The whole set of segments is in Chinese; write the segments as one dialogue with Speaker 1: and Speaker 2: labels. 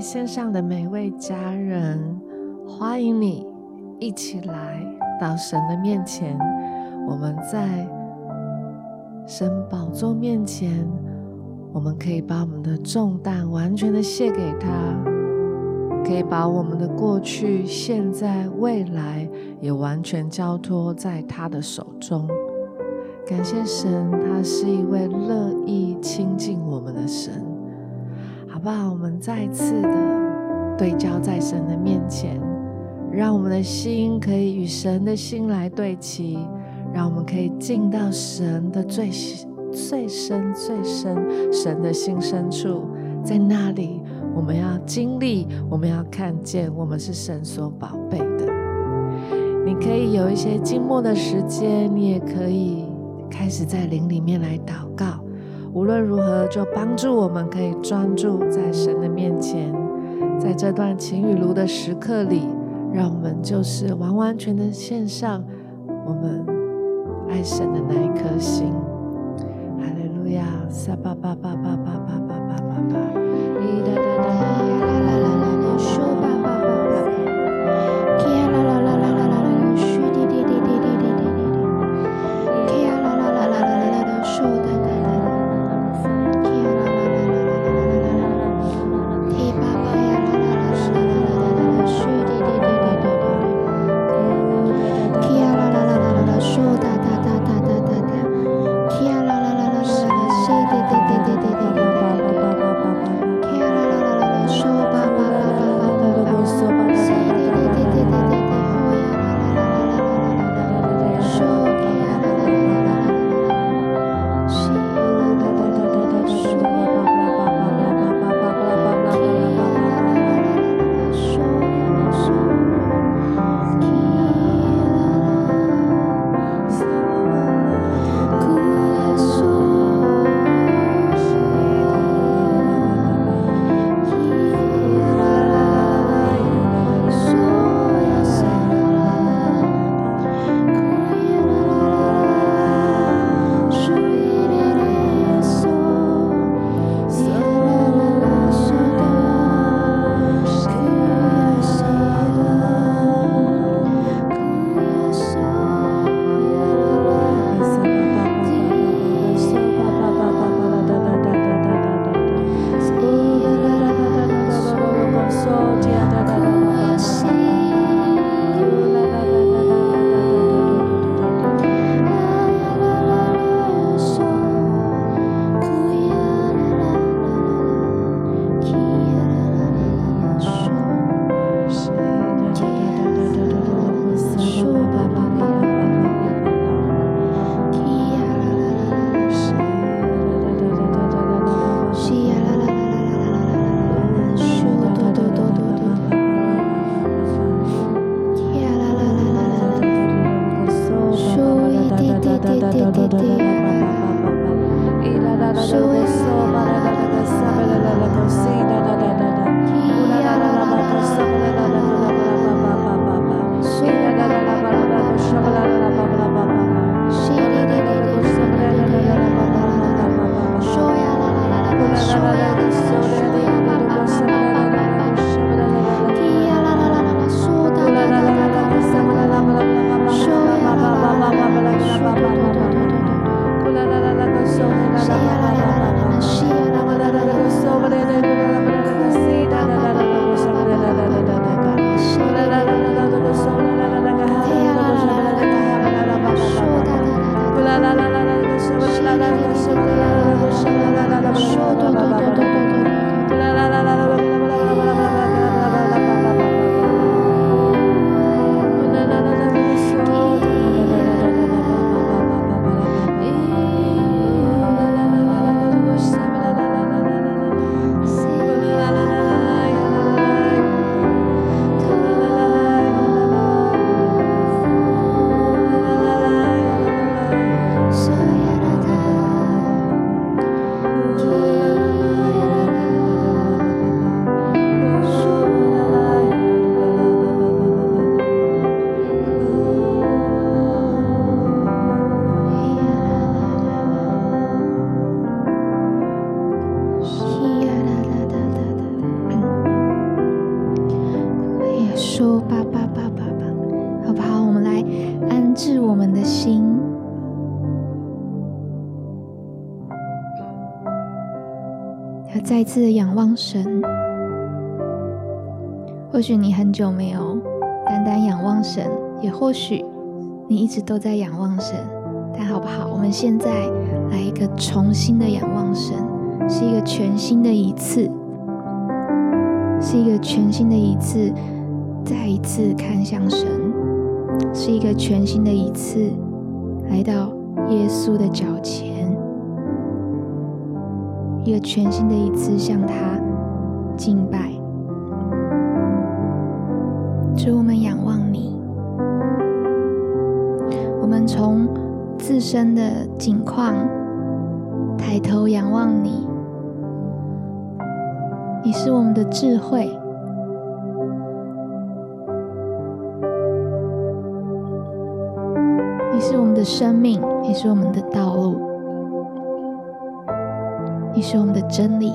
Speaker 1: 线上的每位家人，欢迎你一起来到神的面前。我们在神宝座面前，我们可以把我们的重担完全的卸给他，可以把我们的过去、现在、未来也完全交托在他的手中。感谢神，他是一位乐意亲近我们的神。好不好？我们再次的对焦在神的面前，让我们的心可以与神的心来对齐，让我们可以进到神的最最深最深神的心深处，在那里我们要经历，我们要看见，我们是神所宝贝的。你可以有一些静默的时间，你也可以开始在灵里面来祷告。无论如何，就帮助我们可以专注在神的面前，在这段晴雨露的时刻里，让我们就是完完全的献上我们爱神的那一颗心。哈利路亚，撒巴巴巴巴巴巴巴巴巴巴，
Speaker 2: 许你很久没有单单仰望神，也或许你一直都在仰望神，但好不好？我们现在来一个重新的仰望神，是一个全新的一次，是一个全新的一次，再一次看向神，是一个全新的一次来到耶稣的脚前，一个全新的一次向他敬拜。主，我们仰望你，我们从自身的境况抬头仰望你。你是我们的智慧，你是我们的生命，你是我们的道路，你是我们的真理。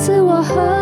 Speaker 2: 自我和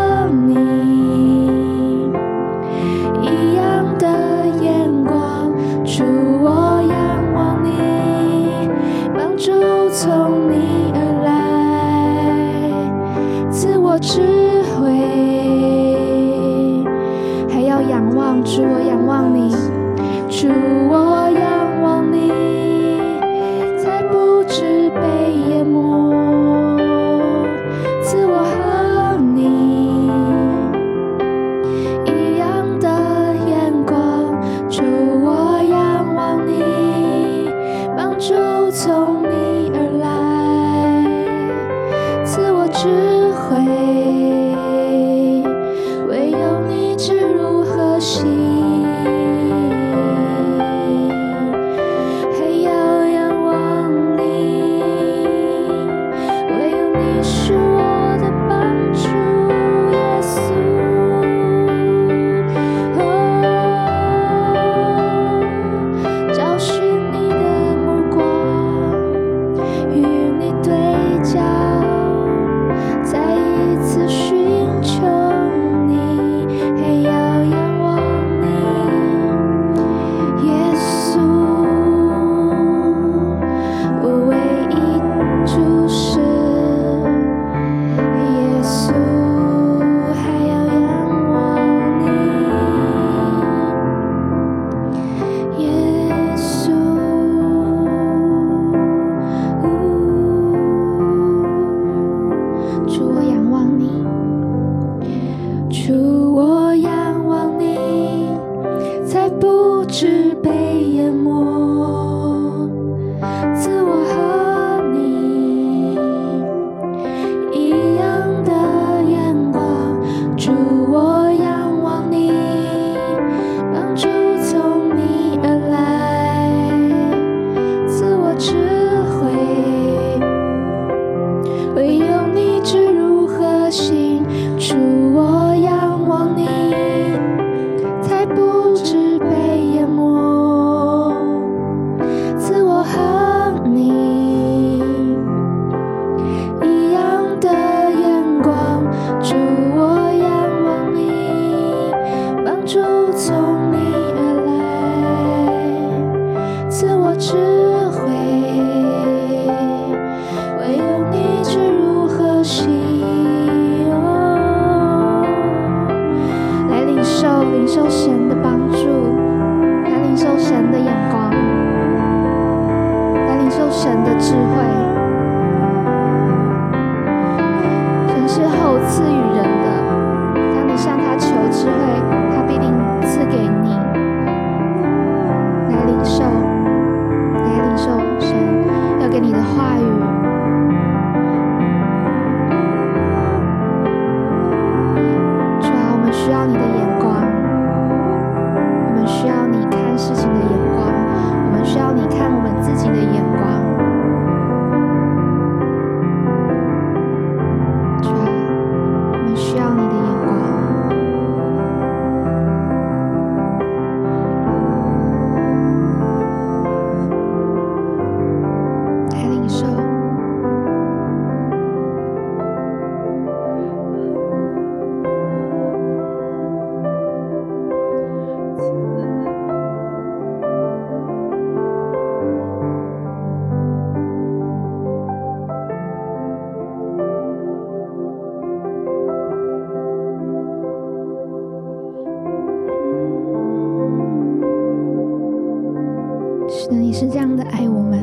Speaker 2: 你是这样的爱我们，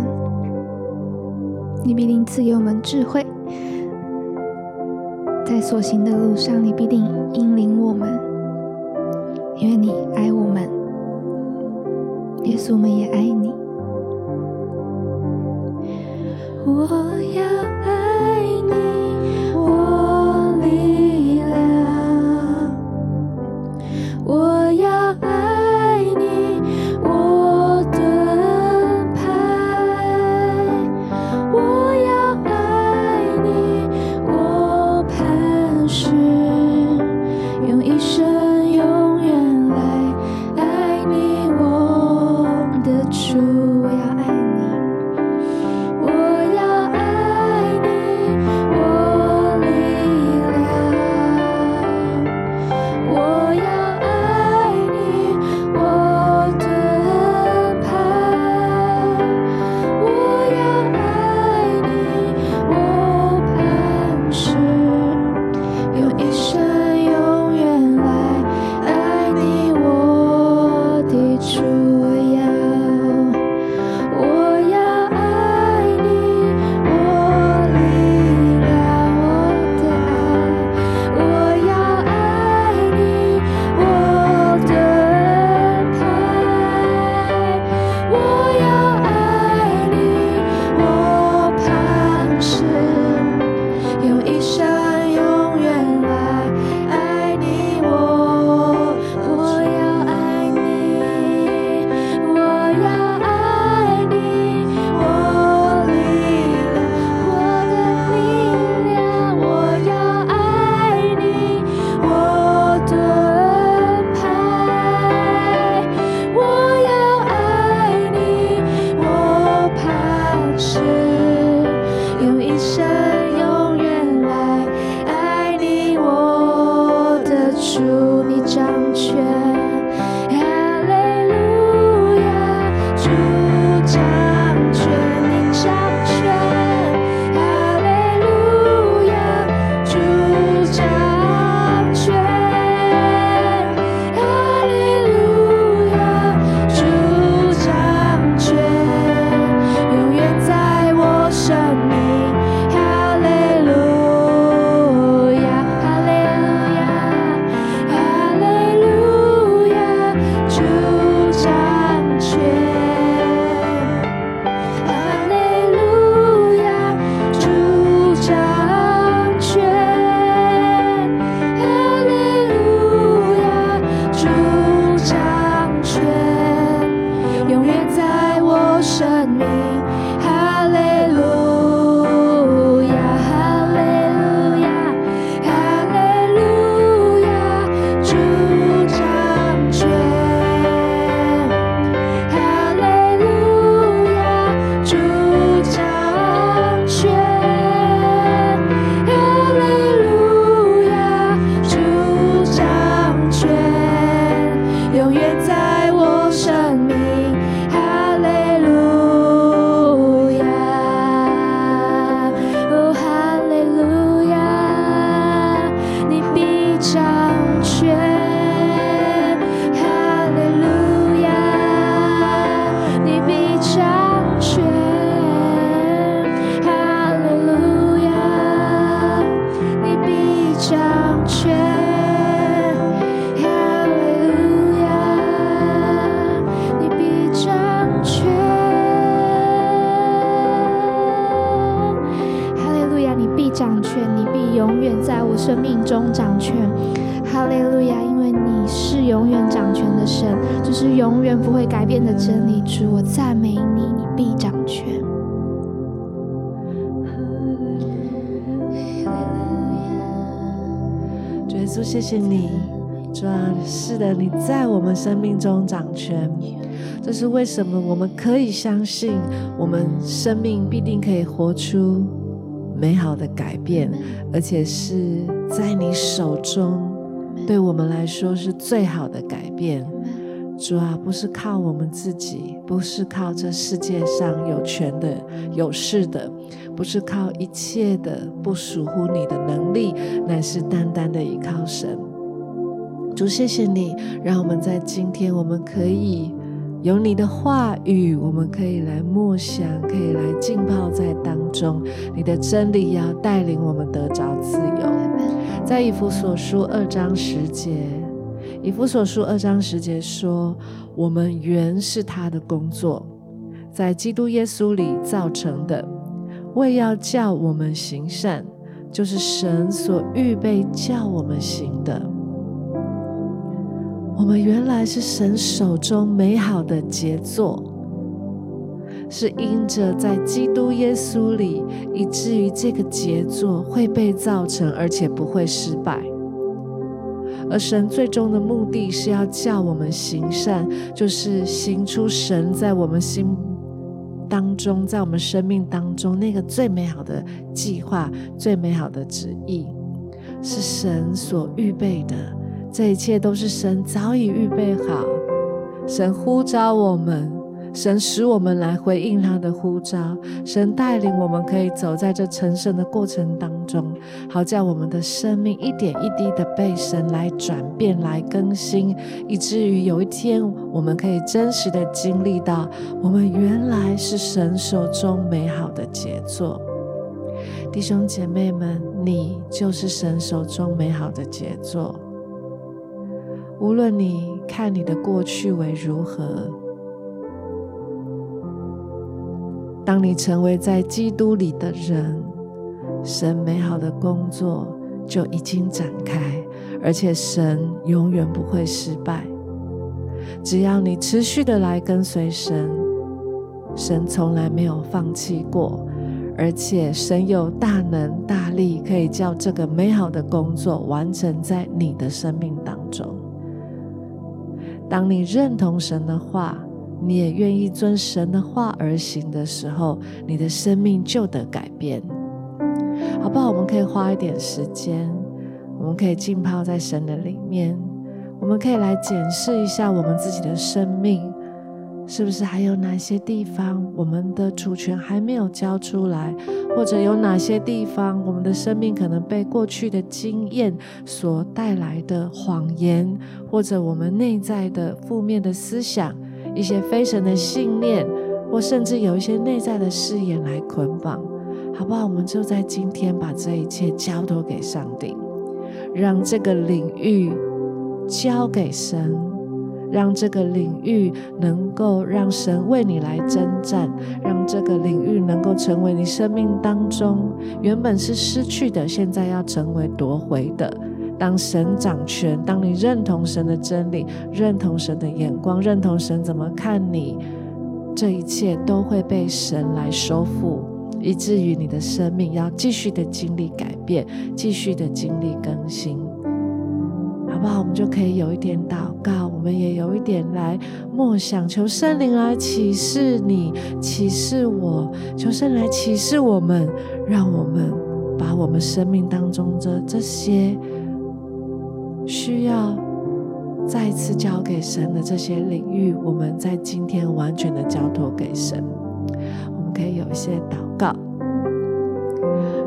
Speaker 2: 你必定赐给我们智慧，在所行的路上，你必定引领我们，因为你爱我们，耶稣，我们也爱你。我要。爱。掌权。哈利路亚！因为你是永远掌权的神，这是永远不会改变的真理。主，我赞美你，你必掌权。
Speaker 1: 主耶稣，谢谢你，主啊，是的，你在我们生命中掌权。这是为什么我们可以相信，我们生命必定可以活出美好的改变，而且是在你手中，对我们来说是最好的改变。主啊，不是靠我们自己，不是靠这世界上有权的、有势的，不是靠一切的不属乎你的能力，乃是单单的依靠神。主，谢谢你，让我们在今天，我们可以。有你的话语，我们可以来默想，可以来浸泡在当中。你的真理要带领我们得着自由。在以弗所书二章十节，以弗所书二章十节说：“我们原是他的工作，在基督耶稣里造成的，为要叫我们行善，就是神所预备叫我们行的。”我们原来是神手中美好的杰作，是因着在基督耶稣里，以至于这个杰作会被造成，而且不会失败。而神最终的目的是要叫我们行善，就是行出神在我们心当中，在我们生命当中那个最美好的计划、最美好的旨意，是神所预备的。这一切都是神早已预备好，神呼召我们，神使我们来回应他的呼召，神带领我们可以走在这成圣的过程当中，好叫我们的生命一点一滴的被神来转变、来更新，以至于有一天我们可以真实的经历到，我们原来是神手中美好的杰作。弟兄姐妹们，你就是神手中美好的杰作。无论你看你的过去为如何，当你成为在基督里的人，神美好的工作就已经展开，而且神永远不会失败。只要你持续的来跟随神，神从来没有放弃过，而且神有大能大力，可以叫这个美好的工作完成在你的生命当中。当你认同神的话，你也愿意遵神的话而行的时候，你的生命就得改变，好不好？我们可以花一点时间，我们可以浸泡在神的里面，我们可以来检视一下我们自己的生命。是不是还有哪些地方我们的主权还没有交出来，或者有哪些地方我们的生命可能被过去的经验所带来的谎言，或者我们内在的负面的思想、一些非神的信念，或甚至有一些内在的誓言来捆绑，好不好？我们就在今天把这一切交托给上帝，让这个领域交给神。让这个领域能够让神为你来征战，让这个领域能够成为你生命当中原本是失去的，现在要成为夺回的。当神掌权，当你认同神的真理，认同神的眼光，认同神怎么看你，这一切都会被神来收复，以至于你的生命要继续的经历改变，继续的经历更新。好不好？我们就可以有一点祷告，我们也有一点来默想，求圣灵来启示你，启示我，求圣来启示我们，让我们把我们生命当中的这些需要再次交给神的这些领域，我们在今天完全的交托给神。我们可以有一些祷告。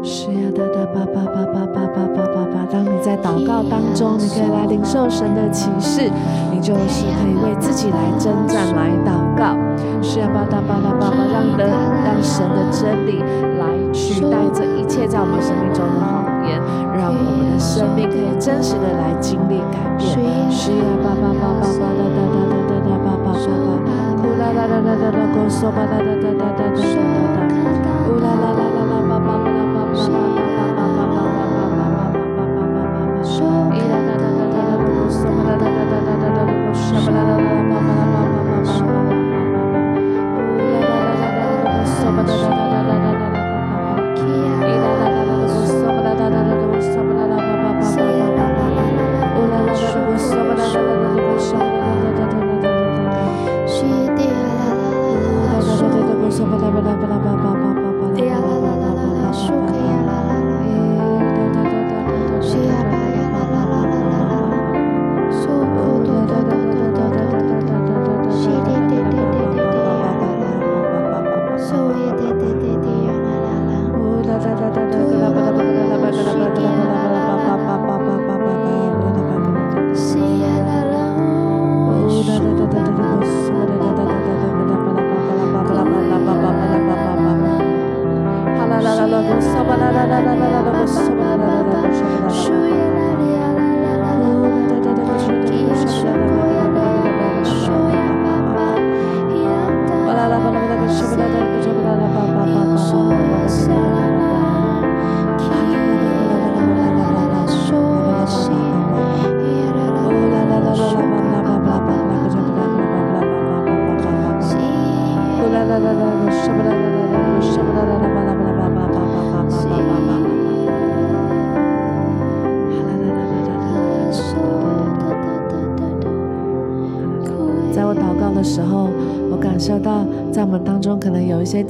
Speaker 1: 是呀，哒哒吧吧吧吧吧吧吧吧吧。当你在祷告当中，你可以来领受神的启示，你就是可以为自己来征战、来祷告。是呀，吧哒吧哒吧吧，让的让神的真理来取代这一切在我们生命中的谎让我们的生命可以真实的来经历改变。是呀，吧吧吧吧吧哒哒哒哒哒哒吧吧吧，呼啦啦啦啦啦啦，咕嗦吧哒哒哒哒哒哒哒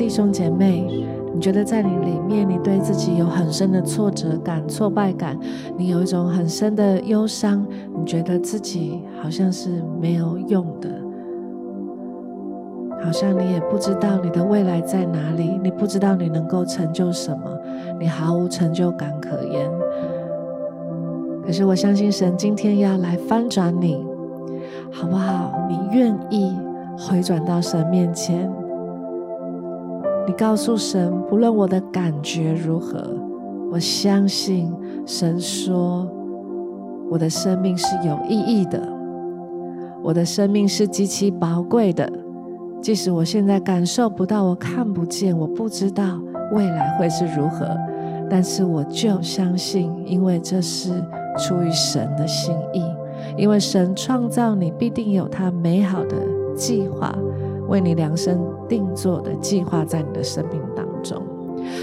Speaker 1: 弟兄姐妹，你觉得在你里面，你对自己有很深的挫折感、挫败感，你有一种很深的忧伤，你觉得自己好像是没有用的，好像你也不知道你的未来在哪里，你不知道你能够成就什么，你毫无成就感可言。可是我相信神今天要来翻转你，好不好？你愿意回转到神面前？你告诉神，不论我的感觉如何，我相信神说我的生命是有意义的，我的生命是极其宝贵的。即使我现在感受不到，我看不见，我不知道未来会是如何，但是我就相信，因为这是。出于神的心意，因为神创造你，必定有他美好的计划，为你量身定做的计划在你的生命当中。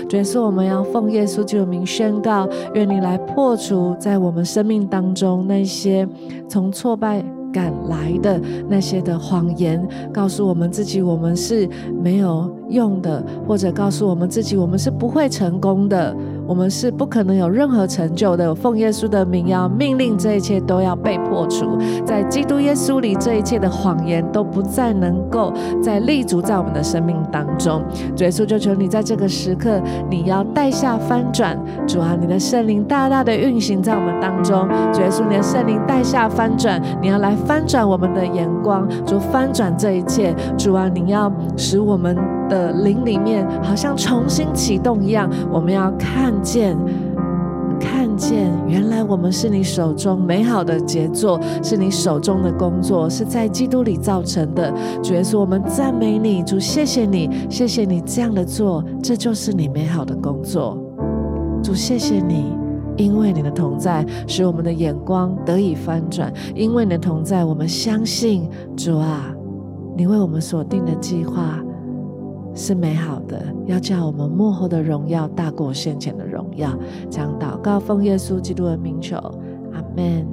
Speaker 1: 主耶稣，我们要奉耶稣救名宣告，愿你来破除在我们生命当中那些从挫败感来的那些的谎言，告诉我们自己我们是没有用的，或者告诉我们自己我们是不会成功的。我们是不可能有任何成就的。奉耶稣的名，要命令这一切都要被破除，在基督耶稣里，这一切的谎言都不再能够再立足在我们的生命当中。主耶稣，就求你在这个时刻，你要带下翻转。主啊，你的圣灵大大的运行在我们当中。主耶稣，你的圣灵带下翻转，你要来翻转我们的眼光，主翻转这一切。主啊，你要使我们的灵里面好像重新启动一样，我们要看。见，看见，原来我们是你手中美好的杰作，是你手中的工作，是在基督里造成的。主耶稣，我们赞美你，主，谢谢你，谢谢你这样的做，这就是你美好的工作。主，谢谢你，因为你的同在，使我们的眼光得以翻转；因为你的同在，我们相信，主啊，你为我们所定的计划。是美好的，要叫我们幕后的荣耀大过先前的荣耀。将祷告奉耶稣基督的名求，阿门。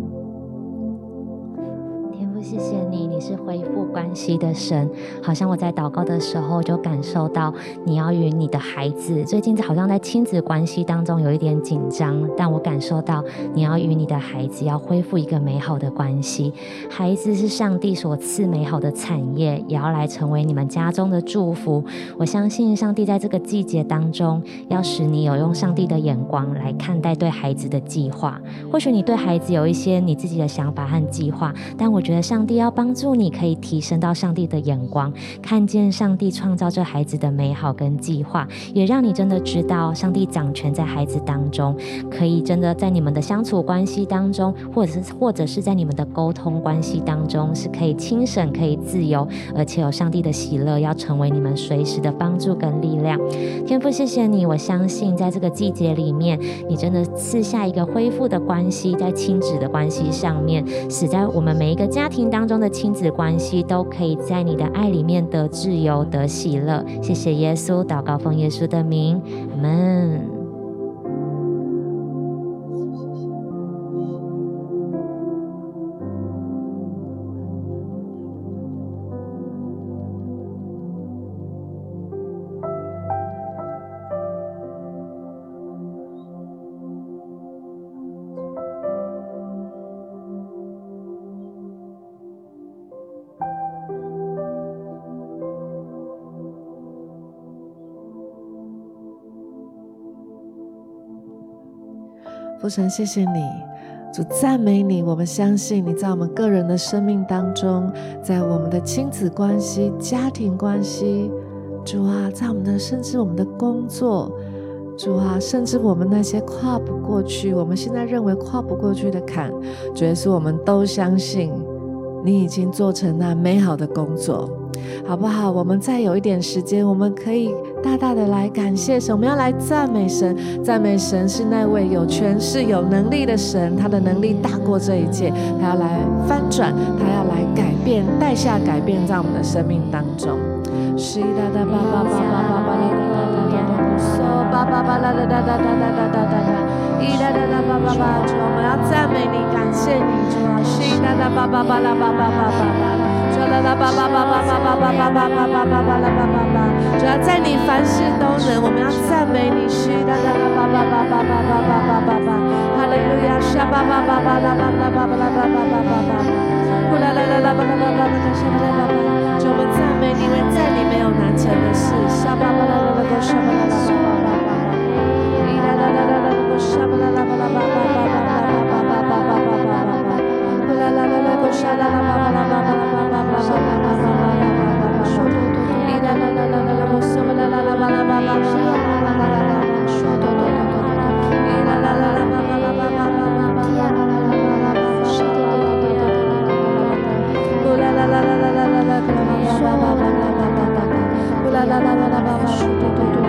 Speaker 3: 天父谢谢，你是恢复关系的神。好像我在祷告的时候就感受到，你要与你的孩子最近好像在亲子关系当中有一点紧张，但我感受到你要与你的孩子要恢复一个美好的关系。孩子是上帝所赐美好的产业，也要来成为你们家中的祝福。我相信上帝在这个季节当中，要使你有用上帝的眼光来看待对孩子的计划。或许你对孩子有一些你自己的想法和计划，但我觉得。上帝要帮助你，可以提升到上帝的眼光，看见上帝创造这孩子的美好跟计划，也让你真的知道上帝掌权在孩子当中，可以真的在你们的相处关系当中，或者是或者是在你们的沟通关系当中，是可以轻省、可以自由，而且有上帝的喜乐，要成为你们随时的帮助跟力量。天父，谢谢你，我相信在这个季节里面，你真的赐下一个恢复的关系，在亲子的关系上面，使在我们每一个家庭。当中的亲子子关系都可以在你的爱里面得自由、得喜乐。谢谢耶稣，祷告奉耶稣的名，阿门。
Speaker 1: 父神，谢谢你，主赞美你。我们相信你在我们个人的生命当中，在我们的亲子关系、家庭关系，主啊，在我们的甚至我们的工作，主啊，甚至我们那些跨不过去，我们现在认为跨不过去的坎，主耶稣，我们都相信你已经做成那美好的工作。好不好？我们再有一点时间，我们可以大大的来感谢神。我们要来赞美神，赞美神是那位有权势、有能力的神，他的能力大过这一切。他要来翻转，他要来改变，代下改变在我们的生命当中。是的，的，爸爸，爸爸，爸爸，啦啦啦啦啦，说，爸爸，爸啦啦啦啦啦啦啦啦，一啦啦啦，爸爸，爸，主，我们要赞美你，感谢你，主啊，是的，的，爸爸，爸啦，爸爸，爸爸，爸。
Speaker 2: 啦啦巴巴巴巴巴巴巴巴巴巴巴巴巴啦巴巴巴，主要在你凡事都能，我们要赞美你，是啦啦啦巴巴巴巴巴巴巴巴巴巴，哈利路亚，沙巴巴巴巴啦巴啦巴巴啦巴巴巴巴巴，呼啦啦啦啦巴啦巴巴巴啦沙巴啦巴巴，主我们赞美你，因为在你没有难成的事，沙巴巴啦啦啦个沙巴啦啦巴 la la la la la la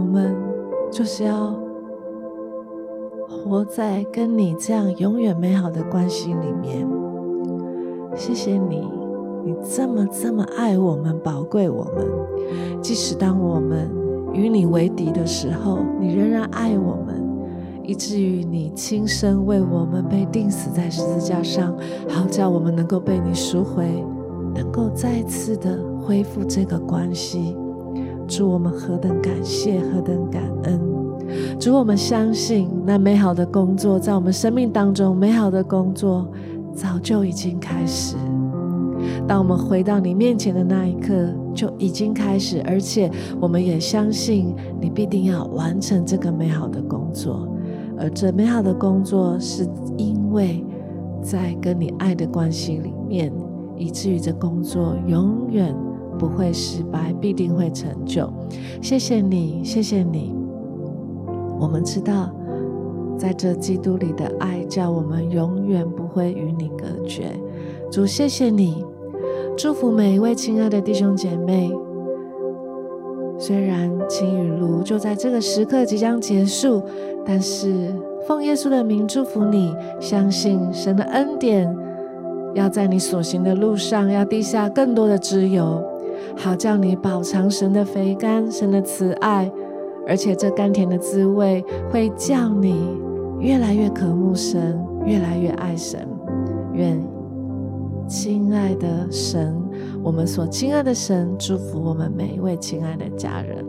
Speaker 2: 我们就是要活在跟你这样永远美好的关系里面。谢谢你，你这么这么爱我们，宝贵我们，即使当我们与你为敌的时候，你仍然爱我们，以至于你亲身为我们被钉死在十字架上，好叫我们能够被你赎回，能够再次的。恢复这个关系，主我们何等感谢，何等感恩！主我们相信那美好的工作在我们生命当中，美好的工作早就已经开始。当我们回到你面前的那一刻，就已经开始，而且我们也相信你必定要完成这个美好的工作。而这美好的工作，是因为在跟你爱的关系里面，以至于这工作永远。不会失败，必定会成就。谢谢你，谢谢你。我们知道，在这基督里的爱，叫我们永远不会与你隔绝。主，谢谢你，祝福每一位亲爱的弟兄姐妹。虽然晴雨露就在这个时刻即将结束，但是奉耶稣的名祝福你，相信神的恩典要在你所行的路上，要滴下更多的脂油。好叫你饱尝神的肥甘，神的慈爱，而且这甘甜的滋味会叫你越来越渴慕神，越来越爱神。愿亲爱的神，我们所亲爱的神，祝福我们每一位亲爱的家人。